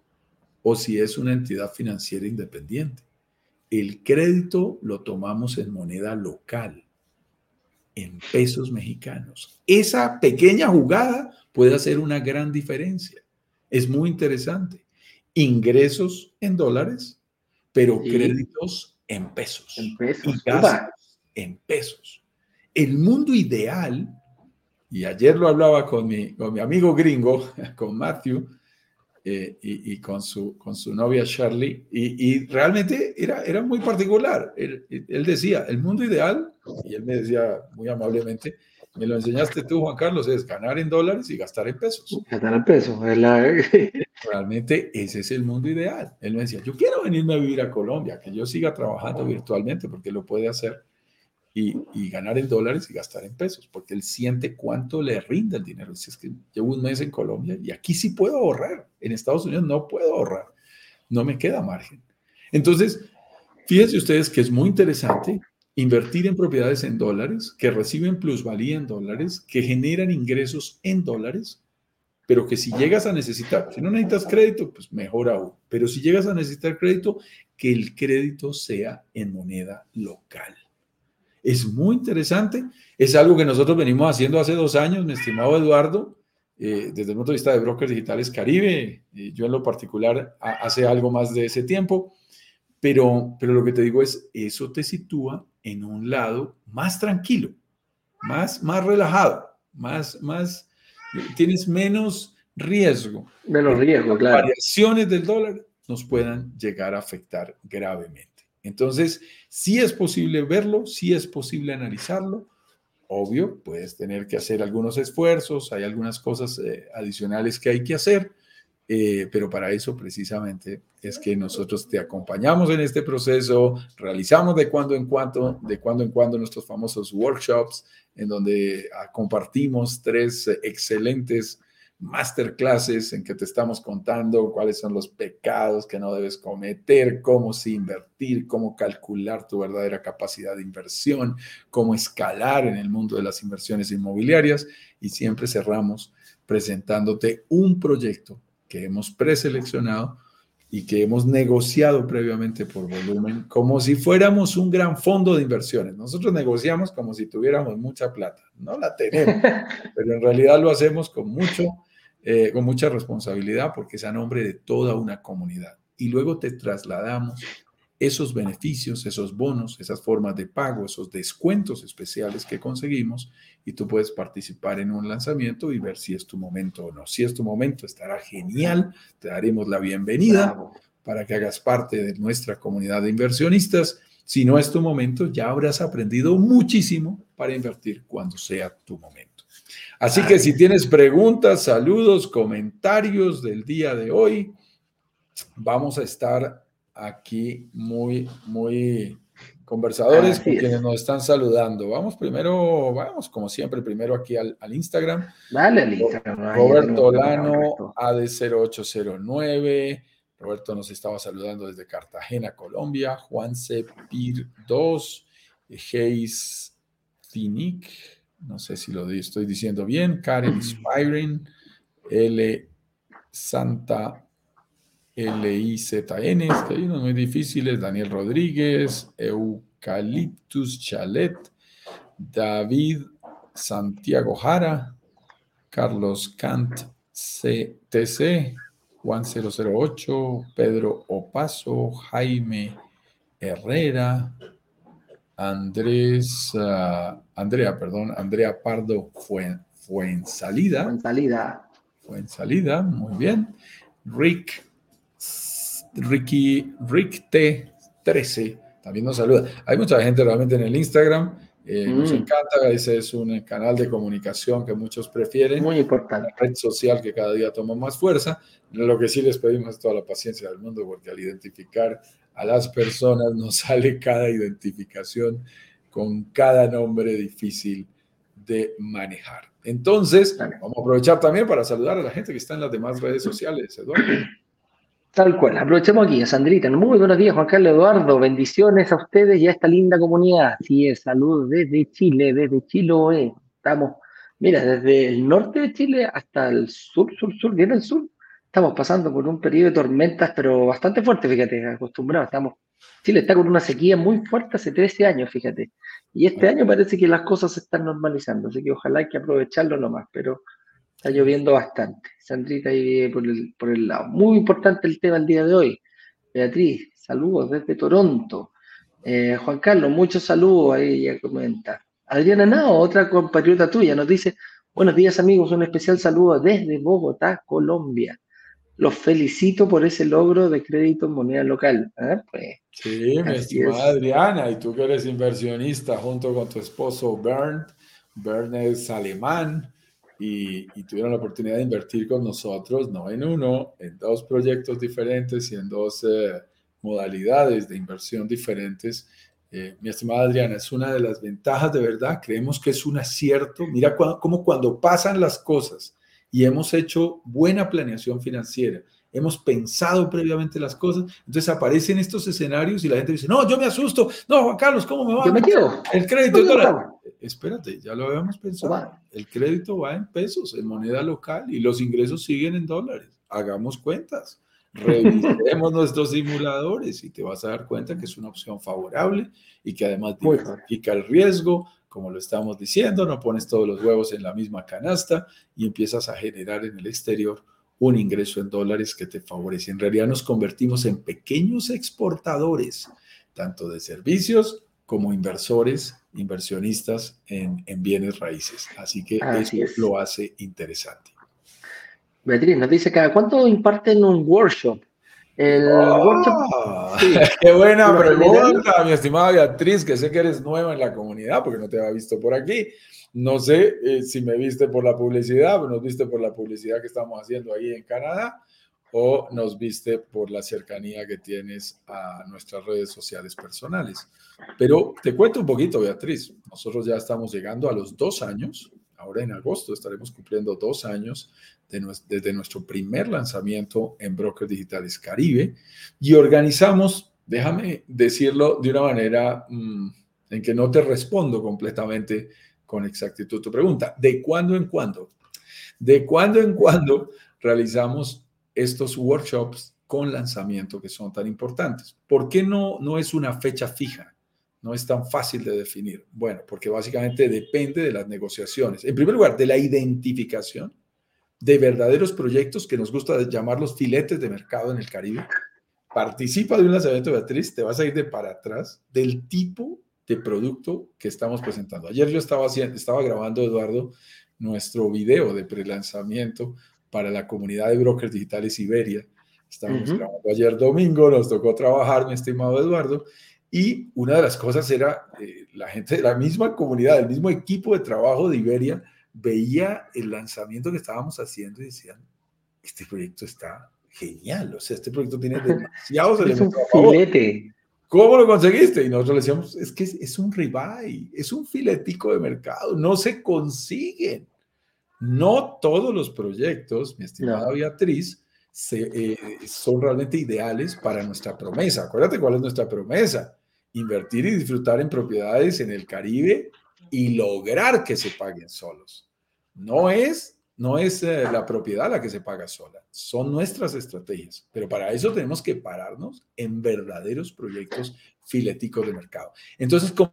o si es una entidad financiera independiente. El crédito lo tomamos en moneda local, en pesos mexicanos. Esa pequeña jugada puede hacer una gran diferencia. Es muy interesante. Ingresos en dólares, pero créditos en pesos. En pesos. Y en pesos. El mundo ideal, y ayer lo hablaba con mi, con mi amigo gringo, con Matthew, eh, y, con, su, con su novia Charlie, y, realmente era, era muy particular. Él, decía, el mundo ideal, y él me decía muy amablemente, me lo enseñaste tú, Juan Carlos, es ganar en dólares y gastar en pesos. Ganar en pesos, Realmente ese es el mundo ideal. Él me decía, yo quiero venirme a vivir a Colombia, que yo siga trabajando virtualmente, porque lo puede hacer y, ganar en dólares y gastar en pesos, porque él siente cuánto le rinde el dinero. Si es que llevo un mes en Colombia y aquí sí puedo ahorrar, en Estados Unidos no puedo ahorrar, no me queda margen. Entonces, fíjense ustedes que es muy interesante invertir en propiedades en dólares, que reciben plusvalía en dólares, que generan ingresos en dólares, pero que si llegas a necesitar, si no necesitas crédito, pues mejor aún, pero si llegas a necesitar crédito, que el crédito sea en moneda local. Es muy interesante. Es algo que nosotros venimos haciendo hace dos años, mi estimado Eduardo, eh, desde el punto de vista de Brokers Digitales Caribe. yo en lo particular hace algo más de ese tiempo. Pero, pero lo que te digo es, eso te sitúa en un lado más tranquilo, más, más relajado, más, más, tienes menos riesgo. Menos riesgo, claro. Variaciones del dólar nos puedan llegar a afectar gravemente. Entonces, sí es posible verlo, sí es posible analizarlo. Obvio, puedes tener que hacer algunos esfuerzos, hay algunas cosas eh, adicionales que hay que hacer, eh, pero para eso precisamente es que nosotros te acompañamos en este proceso, realizamos de cuando en cuando, de cuando en cuando nuestros famosos workshops, en donde ah, compartimos tres excelentes masterclasses en que te estamos contando cuáles son los pecados que no debes cometer, cómo sí invertir, cómo calcular tu verdadera capacidad de inversión, cómo escalar en el mundo de las inversiones inmobiliarias y siempre cerramos presentándote un proyecto que hemos preseleccionado y que hemos negociado previamente por volumen, como si fuéramos un gran fondo de inversiones. Nosotros negociamos como si tuviéramos mucha plata. No la tenemos, pero en realidad lo hacemos con mucho eh, con mucha responsabilidad porque es a nombre de toda una comunidad. Y luego te trasladamos esos beneficios, esos bonos, esas formas de pago, esos descuentos especiales que conseguimos y tú puedes participar en un lanzamiento y ver si es tu momento o no. Si es tu momento, estará genial, te daremos la bienvenida para que hagas parte de nuestra comunidad de inversionistas. Si no es tu momento, ya habrás aprendido muchísimo para invertir cuando sea tu momento. Así que si tienes preguntas, saludos, comentarios del día de hoy, vamos a estar aquí muy, muy conversadores con quienes nos están saludando. Vamos primero, vamos como siempre, primero aquí al, Instagram. Dale al Instagram. Roberto Lano, AD0809. Roberto nos estaba saludando desde Cartagena, Colombia. Juan Cepir 2, Geis Tinic no sé si lo estoy diciendo bien, Karen Spiring, L. Santa L-I-Z-N, que hay unos muy difíciles, Daniel Rodríguez, Eucaliptus Chalet, David Santiago Jara, Carlos Cant CTC, Juan 008, Pedro Opaso, Jaime Herrera, Andrés, uh, Andrea, perdón, Andrea Pardo fue, fue en salida. En salida. Fue en salida, muy bien. Rick, Ricky, Rick T13, también nos saluda. Hay mucha gente realmente en el Instagram. Eh, Nos mm. encanta, ese es un canal de comunicación que muchos prefieren. Muy importante. Una red social que cada día toma más fuerza. Lo que sí les pedimos es toda la paciencia del mundo, porque al identificar a las personas nos sale cada identificación con cada nombre difícil de manejar. Entonces, vamos a aprovechar también para saludar a la gente que está en las demás redes sociales, Eduardo. Tal cual. Aprovechemos aquí a Sandrita. Muy buenos días, Juan Carlos Eduardo. Bendiciones a ustedes y a esta linda comunidad. Sí, es, saludos desde Chile, desde Chiloé. Estamos, mira, desde el norte de Chile hasta el sur, sur, sur, bien el sur. Estamos pasando por un periodo de tormentas, pero bastante fuerte, fíjate, acostumbrados. Estamos, Chile está con una sequía muy fuerte hace 13 años, fíjate. Y este año parece que las cosas se están normalizando, así que ojalá hay que aprovecharlo nomás, pero Está lloviendo bastante. Sandrita ahí por el, por el lado. Muy importante el tema el día de hoy. Beatriz, saludos desde Toronto. Eh, Juan Carlos, muchos saludos ahí, ya comenta. Adriana Nao, otra compatriota tuya, nos dice, buenos días amigos, un especial saludo desde Bogotá, Colombia. Los felicito por ese logro de crédito en moneda local. ¿eh? Pues, sí, mi estimada Adriana, y tú que eres inversionista junto con tu esposo Bernd. Bernd es alemán, y, tuvieron la oportunidad de invertir con nosotros, no en uno, en dos proyectos diferentes y en dos eh, modalidades de inversión diferentes. Eh, mi estimada Adriana, es una de las ventajas de verdad, creemos que es un acierto. Mira cómo cuando pasan las cosas y hemos hecho buena planeación financiera, hemos pensado previamente las cosas, entonces aparecen estos escenarios y la gente dice, no, yo me asusto, no, Juan Carlos, ¿cómo me va? Yo me El crédito dólar. Espérate, ya lo habíamos pensado. El crédito va en pesos, en moneda local y los ingresos siguen en dólares. Hagamos cuentas. Revisemos nuestros simuladores y te vas a dar cuenta que es una opción favorable y que además diversifica el riesgo, como lo estamos diciendo, no pones todos los huevos en la misma canasta y empiezas a generar en el exterior un ingreso en dólares que te favorece. En realidad nos convertimos en pequeños exportadores, tanto de servicios como inversores, inversionistas en, bienes raíces. Así que eso lo hace interesante. Beatriz nos dice cada cuánto imparten un workshop. El workshop ah, Qué buena pregunta, mi estimada Beatriz, que sé que eres nueva en la comunidad porque no te había visto por aquí. No sé eh, si me viste por la publicidad, o nos viste por la publicidad que estamos haciendo ahí en Canadá, o nos viste por la cercanía que tienes a nuestras redes sociales personales. Pero te cuento un poquito, Beatriz. Nosotros ya estamos llegando a los dos años. Ahora en agosto estaremos cumpliendo dos años desde nuestro primer lanzamiento en Brokers Digitales Caribe y organizamos, déjame decirlo de una manera mm, en que no te respondo completamente con exactitud tu pregunta. ¿De cuándo en cuándo? De cuándo en cuándo realizamos estos workshops con lanzamiento que son tan importantes. ¿Por qué no, no es una fecha fija? No es tan fácil de definir. Bueno, porque básicamente depende de las negociaciones. En primer lugar, de la identificación de verdaderos proyectos que nos gusta llamarlos filetes de mercado en el Caribe. Participa de un lanzamiento, Beatriz, te vas a ir de para atrás del tipo de producto que estamos presentando. Ayer yo estaba, haciendo, estaba grabando, Eduardo, nuestro video de prelanzamiento para la comunidad de brokers digitales Iberia. Estábamos grabando ayer domingo, nos tocó trabajar, mi estimado Eduardo, y una de las cosas era eh, la gente de la misma comunidad, el mismo equipo de trabajo de Iberia, veía el lanzamiento que estábamos haciendo y decían, este proyecto está genial, o sea, este proyecto tiene demasiados elementos. ¿Cómo lo conseguiste? Y nosotros le decíamos, es que es, un ribeye, es un filetico de mercado, no se consiguen. No todos los proyectos, mi estimada Beatriz, eh, son realmente ideales para nuestra promesa. Acuérdate cuál es nuestra promesa. Invertir y disfrutar en propiedades en el Caribe y lograr que se paguen solos. No es No es eh, la propiedad la que se paga sola, son nuestras estrategias. Pero para eso tenemos que pararnos en verdaderos proyectos fileticos de mercado. Entonces, como,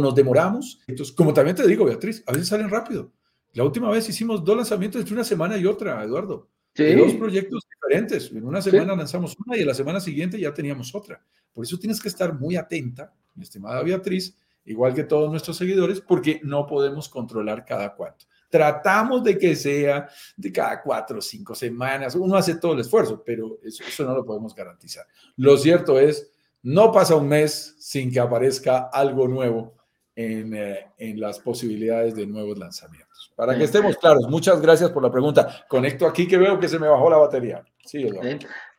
nos demoramos, entonces, como también te digo, Beatriz, a veces salen rápido. La última vez hicimos dos lanzamientos entre una semana y otra, Eduardo. dos proyectos diferentes. En una semana lanzamos una y en la semana siguiente ya teníamos otra. Por eso tienes que estar muy atenta, mi estimada Beatriz, igual que todos nuestros seguidores, porque no podemos controlar cada cuánto. Tratamos de que sea de cada cuatro o cinco semanas. Uno hace todo el esfuerzo, pero eso, no lo podemos garantizar. Lo cierto es, no pasa un mes sin que aparezca algo nuevo en, eh, en, las posibilidades de nuevos lanzamientos. Para que estemos claros, muchas gracias por la pregunta. Conecto aquí que veo que se me bajó la batería. Sí,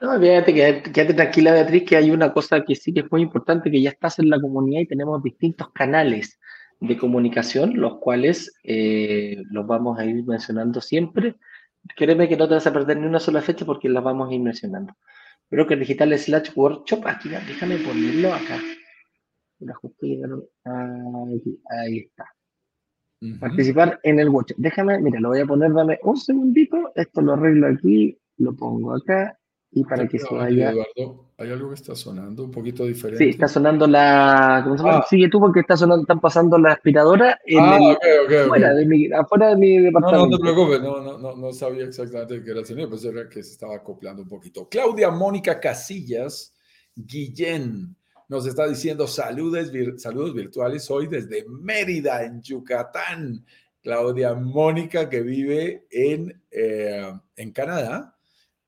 no, fíjate, quédate, tranquila, Beatriz, que hay una cosa que sí que es muy importante, que ya estás en la comunidad y tenemos distintos canales de comunicación, los cuales eh, los vamos a ir mencionando siempre. Créeme que no te vas a perder ni una sola fecha porque las vamos a ir mencionando. Creo que digital slash workshop, aquí déjame ponerlo acá ahí, está. Participar en el watch. Déjame, mira, lo voy a poner, dame un segundito. Esto lo arreglo aquí, lo pongo acá y para que se vaya. Eduardo, hay algo que está sonando un poquito diferente. Sí, está sonando la. ¿Cómo se llama? Ah. Sigue tú porque está sonando, están pasando la aspiradora en ah, afuera, De mi, afuera de mi departamento. No, no te preocupes, no, no, no, no sabía exactamente qué era el sonido, era que se estaba acoplando un poquito. Claudia Mónica Casillas Guillén nos está diciendo saludos, saludos virtuales hoy desde Mérida, en Yucatán. Claudia Mónica, que vive en, eh, en Canadá,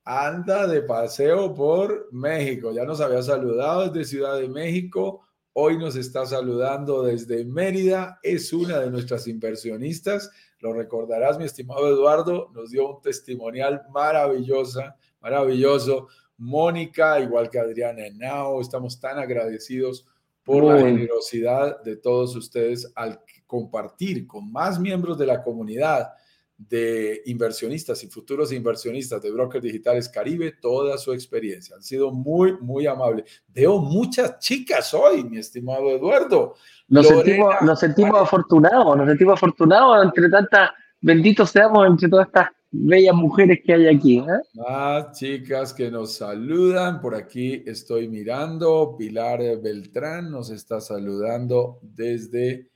anda de paseo por México. Ya nos había saludado desde Ciudad de México. Hoy nos está saludando desde Mérida. Es una de nuestras inversionistas. Lo recordarás, mi estimado Eduardo. Nos dio un testimonial maravillosa, maravilloso Mónica, igual que Adriana Henao, estamos tan agradecidos por la generosidad de todos ustedes al compartir con más miembros de la comunidad de inversionistas y futuros inversionistas de Brokers Digitales Caribe toda su experiencia. Han sido muy, muy amables. Veo muchas chicas hoy, mi estimado Eduardo. Nos sentimos, nos sentimos afortunados, nos sentimos afortunados entre tantas, benditos seamos entre todas estas bellas mujeres que hay aquí. ¿eh? Más chicas que nos saludan. Por aquí estoy mirando. Pilar Beltrán nos está saludando desde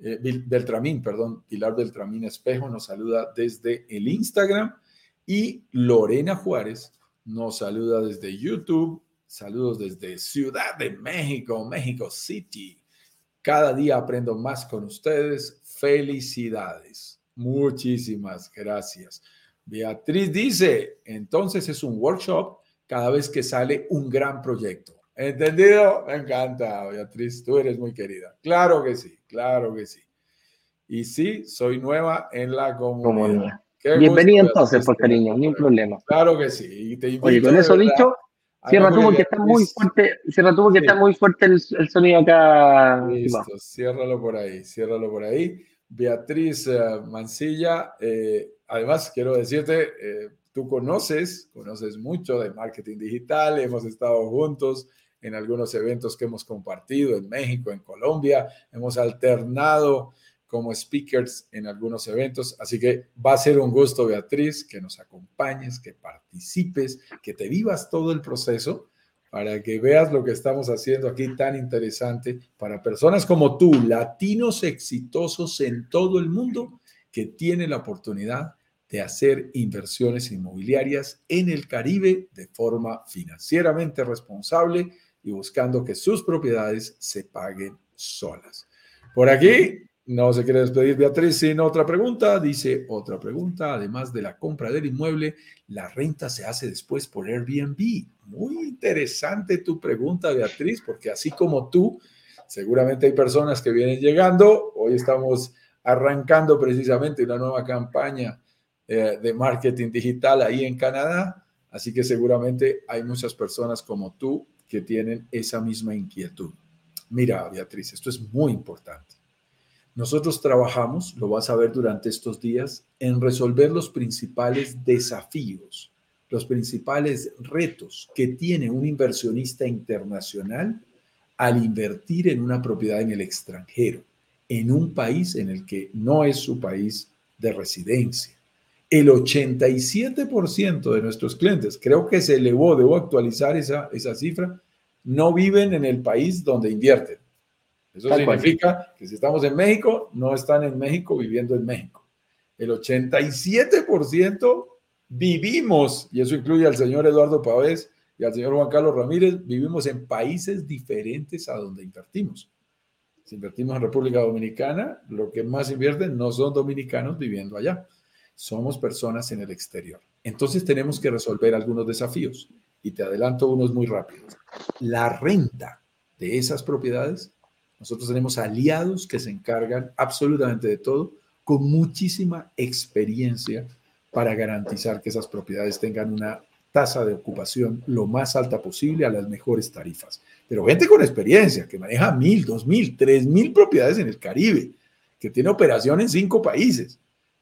eh, Beltramín, perdón. Pilar Beltramín Espejo nos saluda desde el Instagram. Y Lorena Juárez nos saluda desde YouTube. Saludos desde Ciudad de México, México City. Cada día aprendo más con ustedes. Felicidades. Muchísimas gracias. Beatriz dice, entonces es un workshop cada vez que sale un gran proyecto. ¿Entendido? Me encanta, Beatriz, tú eres muy querida. Claro que sí, claro que sí. Y sí, soy nueva en la comunidad. Bienvenida entonces, por cariño, ni un problema. Claro que sí. te Oye, con eso dicho, cierra tú porque está muy fuerte, cierra tú porque está muy fuerte el, el sonido acá. Listo, ciérralo por ahí, ciérralo por ahí. Beatriz eh, Mancilla, eh, además quiero decirte, eh, tú conoces, conoces mucho de marketing digital, hemos estado juntos en algunos eventos que hemos compartido en México, en Colombia, hemos alternado como speakers en algunos eventos, así que va a ser un gusto, Beatriz, que nos acompañes, que participes, que te vivas todo el proceso para que veas lo que estamos haciendo aquí tan interesante para personas como tú, latinos exitosos en todo el mundo, que tienen la oportunidad de hacer inversiones inmobiliarias en el Caribe de forma financieramente responsable y buscando que sus propiedades se paguen solas. Por aquí no se quiere despedir Beatriz sin otra pregunta. Dice otra pregunta. Además de la compra del inmueble, la renta se hace después por Airbnb. Muy interesante tu pregunta, Beatriz, porque así como tú, seguramente hay personas que vienen llegando. Hoy estamos arrancando precisamente una nueva campaña eh, de marketing digital ahí en Canadá. Así que seguramente hay muchas personas como tú que tienen esa misma inquietud. Mira, Beatriz, esto es muy importante. Nosotros trabajamos, lo vas a ver durante estos días, en resolver los principales desafíos, los principales retos que tiene un inversionista internacional al invertir en una propiedad en el extranjero. en un país en el que no es su país de residencia. El 87% de nuestros clientes, creo que se elevó, debo actualizar esa, esa cifra, no viven en el país donde invierten. Eso significa que si estamos en México, no están en México viviendo en México. El 87% vivimos, y eso incluye al señor Eduardo Pavés y al señor Juan Carlos Ramírez, vivimos en países diferentes a donde invertimos. Si invertimos en República Dominicana, lo que más invierten no son dominicanos viviendo allá, somos personas en el exterior. Entonces tenemos que resolver algunos desafíos y te adelanto unos muy rápidos. La renta de esas propiedades, nosotros tenemos aliados que se encargan absolutamente de todo con muchísima experiencia para garantizar que esas propiedades tengan una tasa de ocupación lo más alta posible a las mejores tarifas. Pero gente con experiencia, que maneja mil, dos mil, tres mil propiedades en el Caribe, que tiene operación en cinco países.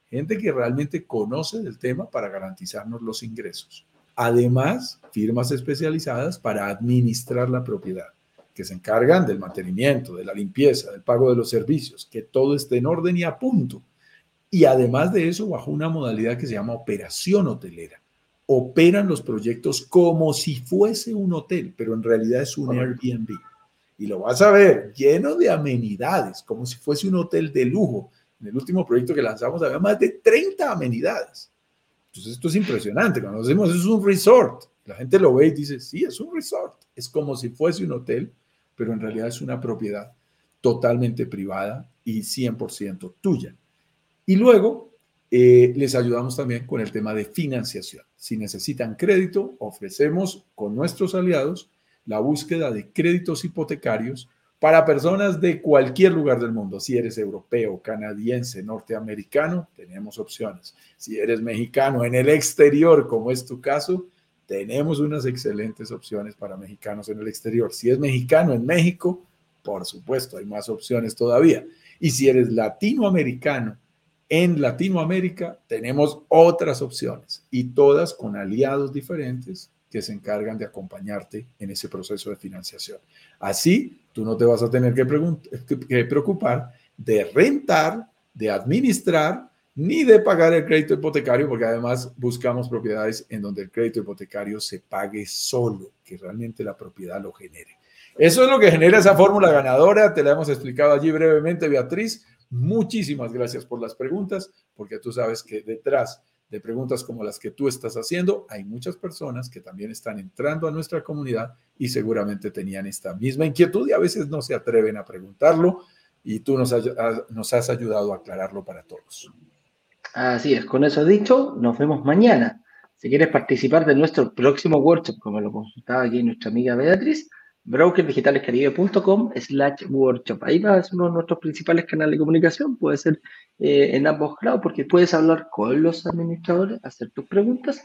Gente que realmente conoce del tema para garantizarnos los ingresos. Además, firmas especializadas para administrar la propiedad, que se encargan del mantenimiento, de la limpieza, del pago de los servicios, que todo esté en orden y a punto y además de eso, bajo una modalidad que se llama operación hotelera. Operan los proyectos como si fuese un hotel, pero en realidad es un Airbnb. Y lo vas a ver lleno de amenidades, como si fuese un hotel de lujo. En el último proyecto que lanzamos había más de 30 amenidades. Entonces esto es impresionante. Cuando decimos es un resort, la gente lo ve y dice, sí, es un resort. Es como si fuese un hotel, pero en realidad es una propiedad totalmente privada y 100% tuya. Y luego eh, les ayudamos también con el tema de financiación. Si necesitan crédito, ofrecemos con nuestros aliados la búsqueda de créditos hipotecarios para personas de cualquier lugar del mundo. Si eres europeo, canadiense, norteamericano, tenemos opciones. Si eres mexicano en el exterior, como es tu caso, tenemos unas excelentes opciones para mexicanos en el exterior. Si es mexicano en México, por supuesto, hay más opciones todavía. Y si eres latinoamericano en Latinoamérica tenemos otras opciones y todas con aliados diferentes que se encargan de acompañarte en ese proceso de financiación. Así, tú no te vas a tener que, que preocupar de rentar, de administrar, ni de pagar el crédito hipotecario, porque además buscamos propiedades en donde el crédito hipotecario se pague solo, que realmente la propiedad lo genere. Eso es lo que genera esa fórmula ganadora, te la hemos explicado allí brevemente, Beatriz. Muchísimas gracias por las preguntas, porque tú sabes que detrás de preguntas como las que tú estás haciendo, hay muchas personas que también están entrando a nuestra comunidad y seguramente tenían esta misma inquietud y a veces no se atreven a preguntarlo y tú nos, has ayudado a aclararlo para todos. Así es, con eso dicho, nos vemos mañana. Si quieres participar de nuestro próximo workshop, como lo consultaba aquí nuestra amiga Beatriz, brokerdigitalescaribe.com slash workshop. Ahí va ser uno de nuestros principales canales de comunicación. Puede ser eh, en ambos lados porque puedes hablar con los administradores, hacer tus preguntas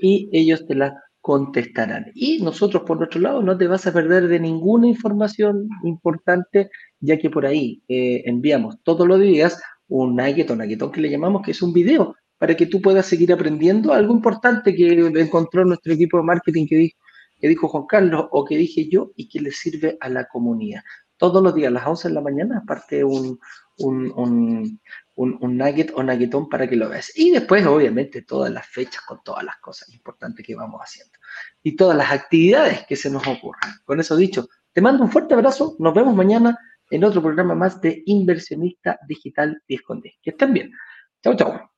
y ellos te las contestarán. Y nosotros, por nuestro lado, no te vas a perder de ninguna información importante, ya que por ahí eh, enviamos todos los días un nugget o nuggetón que le llamamos, que es un video para que tú puedas seguir aprendiendo algo importante que encontró nuestro equipo de marketing que dijo que dijo Juan Carlos o que dije yo y que le sirve a la comunidad. Todos los días a las 11 de la mañana, aparte un, un, un, un, nugget o nuggetón para que lo veas. Y después, obviamente, todas las fechas con todas las cosas importantes que vamos haciendo. Y todas las actividades que se nos ocurran. Con eso dicho, te mando un fuerte abrazo. Nos vemos mañana en otro programa más de Inversionista Digital 10 con Que estén bien. Chau, chau.